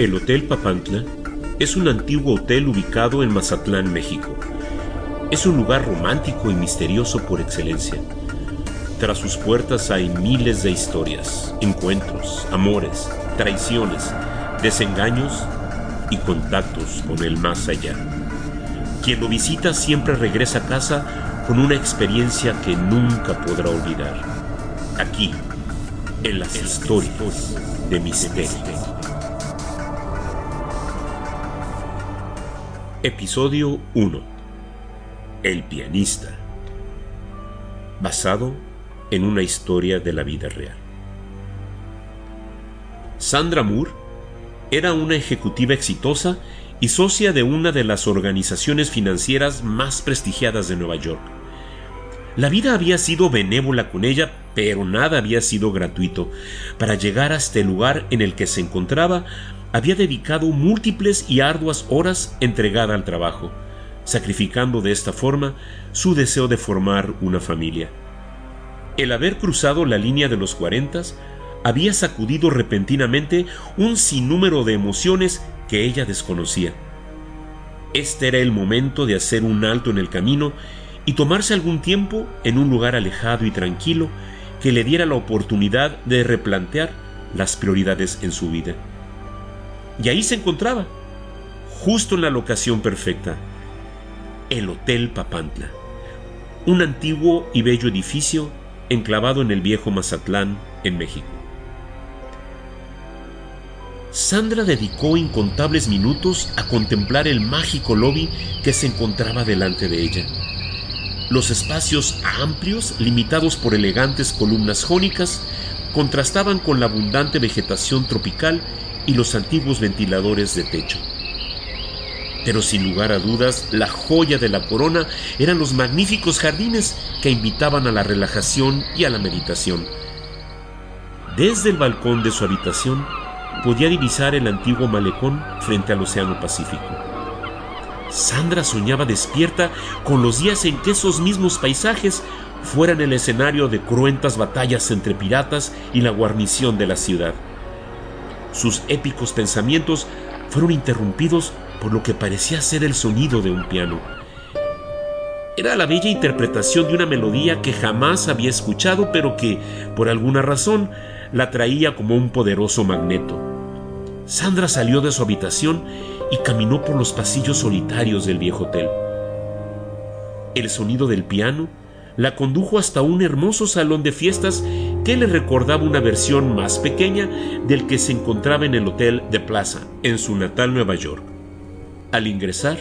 El Hotel Papantla es un antiguo hotel ubicado en Mazatlán, México. Es un lugar romántico y misterioso por excelencia. Tras sus puertas hay miles de historias, encuentros, amores, traiciones, desengaños y contactos con el más allá. Quien lo visita siempre regresa a casa con una experiencia que nunca podrá olvidar. Aquí, en las historias de misterio. Episodio 1. El pianista. Basado en una historia de la vida real. Sandra Moore era una ejecutiva exitosa y socia de una de las organizaciones financieras más prestigiadas de Nueva York. La vida había sido benévola con ella, pero nada había sido gratuito. Para llegar hasta el lugar en el que se encontraba, había dedicado múltiples y arduas horas entregada al trabajo, sacrificando de esta forma su deseo de formar una familia. El haber cruzado la línea de los cuarentas había sacudido repentinamente un sinnúmero de emociones que ella desconocía. Este era el momento de hacer un alto en el camino y tomarse algún tiempo en un lugar alejado y tranquilo que le diera la oportunidad de replantear las prioridades en su vida. Y ahí se encontraba, justo en la locación perfecta, el Hotel Papantla, un antiguo y bello edificio enclavado en el viejo Mazatlán, en México. Sandra dedicó incontables minutos a contemplar el mágico lobby que se encontraba delante de ella. Los espacios amplios, limitados por elegantes columnas jónicas, contrastaban con la abundante vegetación tropical y los antiguos ventiladores de techo. Pero sin lugar a dudas, la joya de la corona eran los magníficos jardines que invitaban a la relajación y a la meditación. Desde el balcón de su habitación podía divisar el antiguo malecón frente al Océano Pacífico. Sandra soñaba despierta con los días en que esos mismos paisajes fueran el escenario de cruentas batallas entre piratas y la guarnición de la ciudad. Sus épicos pensamientos fueron interrumpidos por lo que parecía ser el sonido de un piano. Era la bella interpretación de una melodía que jamás había escuchado, pero que, por alguna razón, la traía como un poderoso magneto. Sandra salió de su habitación y caminó por los pasillos solitarios del viejo hotel. El sonido del piano la condujo hasta un hermoso salón de fiestas que le recordaba una versión más pequeña del que se encontraba en el Hotel de Plaza, en su natal Nueva York. Al ingresar,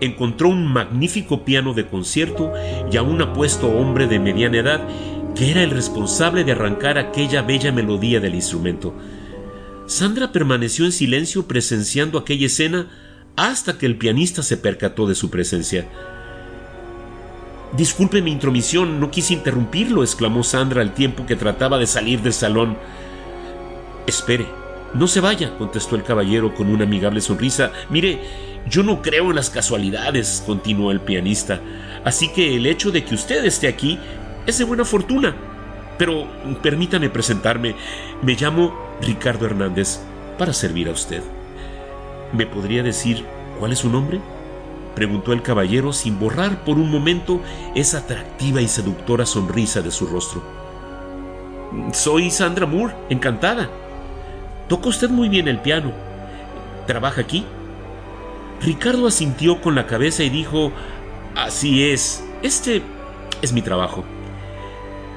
encontró un magnífico piano de concierto y a un apuesto hombre de mediana edad que era el responsable de arrancar aquella bella melodía del instrumento. Sandra permaneció en silencio presenciando aquella escena hasta que el pianista se percató de su presencia. Disculpe mi intromisión, no quise interrumpirlo, exclamó Sandra al tiempo que trataba de salir del salón. Espere, no se vaya, contestó el caballero con una amigable sonrisa. Mire, yo no creo en las casualidades, continuó el pianista, así que el hecho de que usted esté aquí es de buena fortuna. Pero permítame presentarme. Me llamo Ricardo Hernández para servir a usted. ¿Me podría decir cuál es su nombre? preguntó el caballero sin borrar por un momento esa atractiva y seductora sonrisa de su rostro. Soy Sandra Moore, encantada. Toca usted muy bien el piano. ¿Trabaja aquí? Ricardo asintió con la cabeza y dijo, Así es, este es mi trabajo.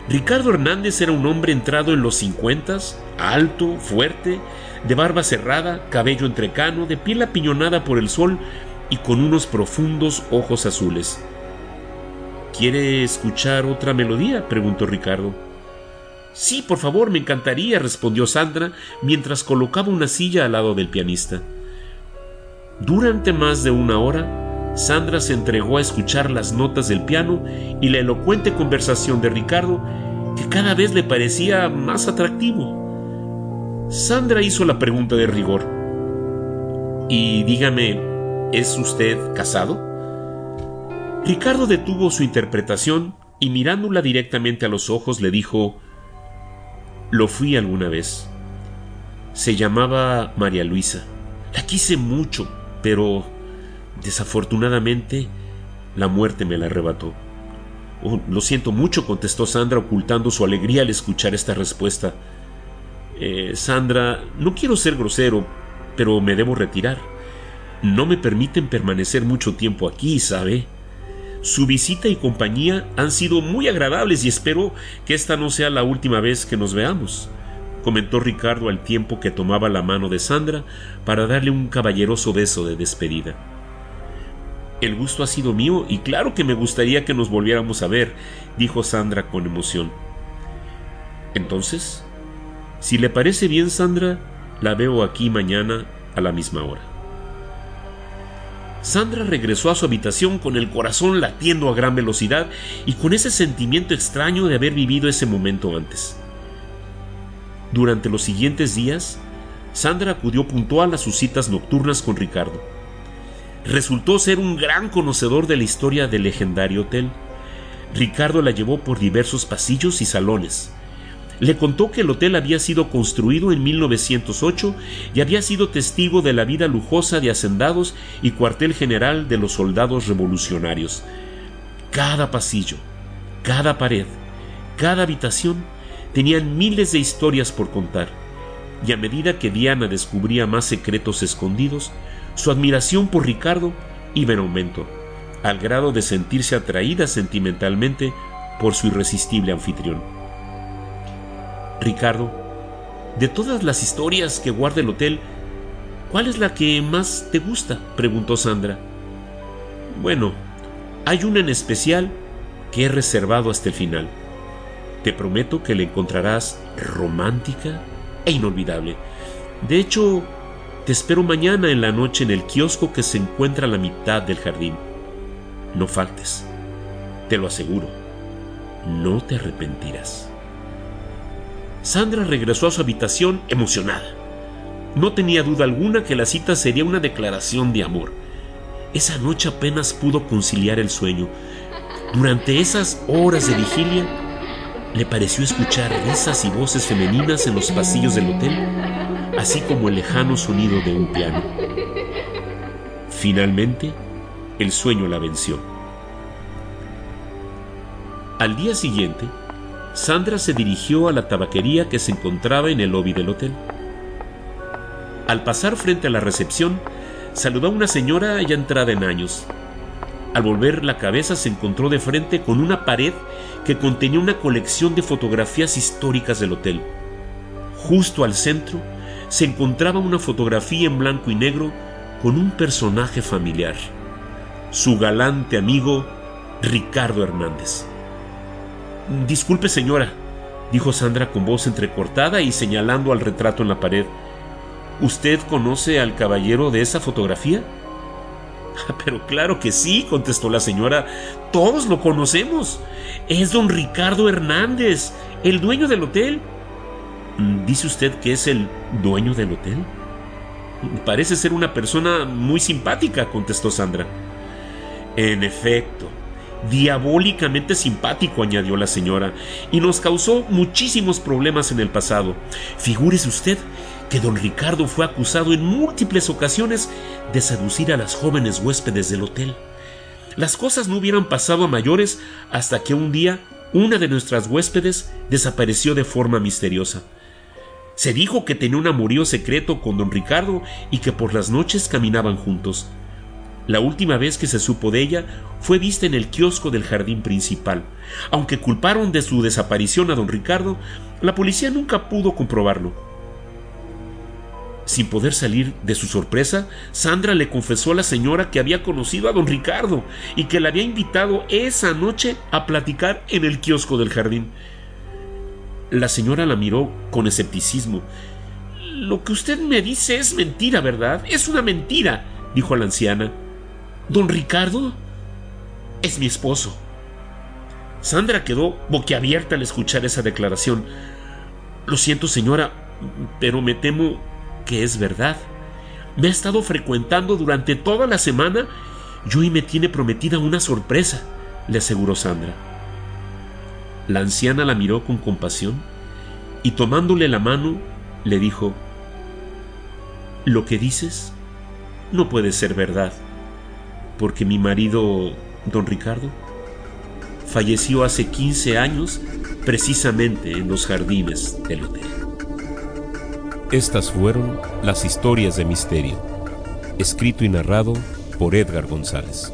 Ricardo Hernández era un hombre entrado en los cincuentas, alto, fuerte, de barba cerrada, cabello entrecano, de piel apiñonada por el sol y con unos profundos ojos azules. ¿Quiere escuchar otra melodía? preguntó Ricardo. Sí, por favor, me encantaría, respondió Sandra mientras colocaba una silla al lado del pianista. Durante más de una hora, Sandra se entregó a escuchar las notas del piano y la elocuente conversación de Ricardo, que cada vez le parecía más atractivo. Sandra hizo la pregunta de rigor. Y dígame, ¿es usted casado? Ricardo detuvo su interpretación y mirándola directamente a los ojos le dijo, Lo fui alguna vez. Se llamaba María Luisa. La quise mucho, pero desafortunadamente la muerte me la arrebató. Oh, lo siento mucho, contestó Sandra ocultando su alegría al escuchar esta respuesta. Eh, Sandra, no quiero ser grosero, pero me debo retirar. No me permiten permanecer mucho tiempo aquí, ¿sabe? Su visita y compañía han sido muy agradables y espero que esta no sea la última vez que nos veamos, comentó Ricardo al tiempo que tomaba la mano de Sandra para darle un caballeroso beso de despedida. El gusto ha sido mío y claro que me gustaría que nos volviéramos a ver, dijo Sandra con emoción. Entonces, si le parece bien, Sandra, la veo aquí mañana a la misma hora. Sandra regresó a su habitación con el corazón latiendo a gran velocidad y con ese sentimiento extraño de haber vivido ese momento antes. Durante los siguientes días, Sandra acudió puntual a sus citas nocturnas con Ricardo resultó ser un gran conocedor de la historia del legendario hotel. Ricardo la llevó por diversos pasillos y salones. Le contó que el hotel había sido construido en 1908 y había sido testigo de la vida lujosa de hacendados y cuartel general de los soldados revolucionarios. Cada pasillo, cada pared, cada habitación tenían miles de historias por contar, y a medida que Diana descubría más secretos escondidos, su admiración por Ricardo iba en aumento, al grado de sentirse atraída sentimentalmente por su irresistible anfitrión. Ricardo, de todas las historias que guarda el hotel, ¿cuál es la que más te gusta? preguntó Sandra. Bueno, hay una en especial que he reservado hasta el final. Te prometo que la encontrarás romántica e inolvidable. De hecho, te espero mañana en la noche en el kiosco que se encuentra a la mitad del jardín. No faltes, te lo aseguro, no te arrepentirás. Sandra regresó a su habitación emocionada. No tenía duda alguna que la cita sería una declaración de amor. Esa noche apenas pudo conciliar el sueño. Durante esas horas de vigilia, le pareció escuchar risas y voces femeninas en los pasillos del hotel así como el lejano sonido de un piano. Finalmente, el sueño la venció. Al día siguiente, Sandra se dirigió a la tabaquería que se encontraba en el lobby del hotel. Al pasar frente a la recepción, saludó a una señora ya entrada en años. Al volver la cabeza se encontró de frente con una pared que contenía una colección de fotografías históricas del hotel. Justo al centro se encontraba una fotografía en blanco y negro con un personaje familiar, su galante amigo Ricardo Hernández. Disculpe señora, dijo Sandra con voz entrecortada y señalando al retrato en la pared. ¿Usted conoce al caballero de esa fotografía? Pero claro que sí, contestó la señora. Todos lo conocemos. Es don Ricardo Hernández, el dueño del hotel. ¿Dice usted que es el dueño del hotel? Parece ser una persona muy simpática, contestó Sandra. En efecto, diabólicamente simpático, añadió la señora, y nos causó muchísimos problemas en el pasado. Figúrese usted que don Ricardo fue acusado en múltiples ocasiones de seducir a las jóvenes huéspedes del hotel. Las cosas no hubieran pasado a mayores hasta que un día una de nuestras huéspedes desapareció de forma misteriosa. Se dijo que tenía un amorío secreto con don Ricardo y que por las noches caminaban juntos. La última vez que se supo de ella fue vista en el kiosco del jardín principal. Aunque culparon de su desaparición a don Ricardo, la policía nunca pudo comprobarlo. Sin poder salir de su sorpresa, Sandra le confesó a la señora que había conocido a don Ricardo y que la había invitado esa noche a platicar en el kiosco del jardín. La señora la miró con escepticismo. Lo que usted me dice es mentira, ¿verdad? Es una mentira, dijo la anciana. ¿Don Ricardo? Es mi esposo. Sandra quedó boquiabierta al escuchar esa declaración. Lo siento, señora, pero me temo que es verdad. Me ha estado frecuentando durante toda la semana y hoy me tiene prometida una sorpresa, le aseguró Sandra. La anciana la miró con compasión y tomándole la mano le dijo, Lo que dices no puede ser verdad, porque mi marido, don Ricardo, falleció hace 15 años precisamente en los jardines del hotel. Estas fueron las historias de misterio, escrito y narrado por Edgar González.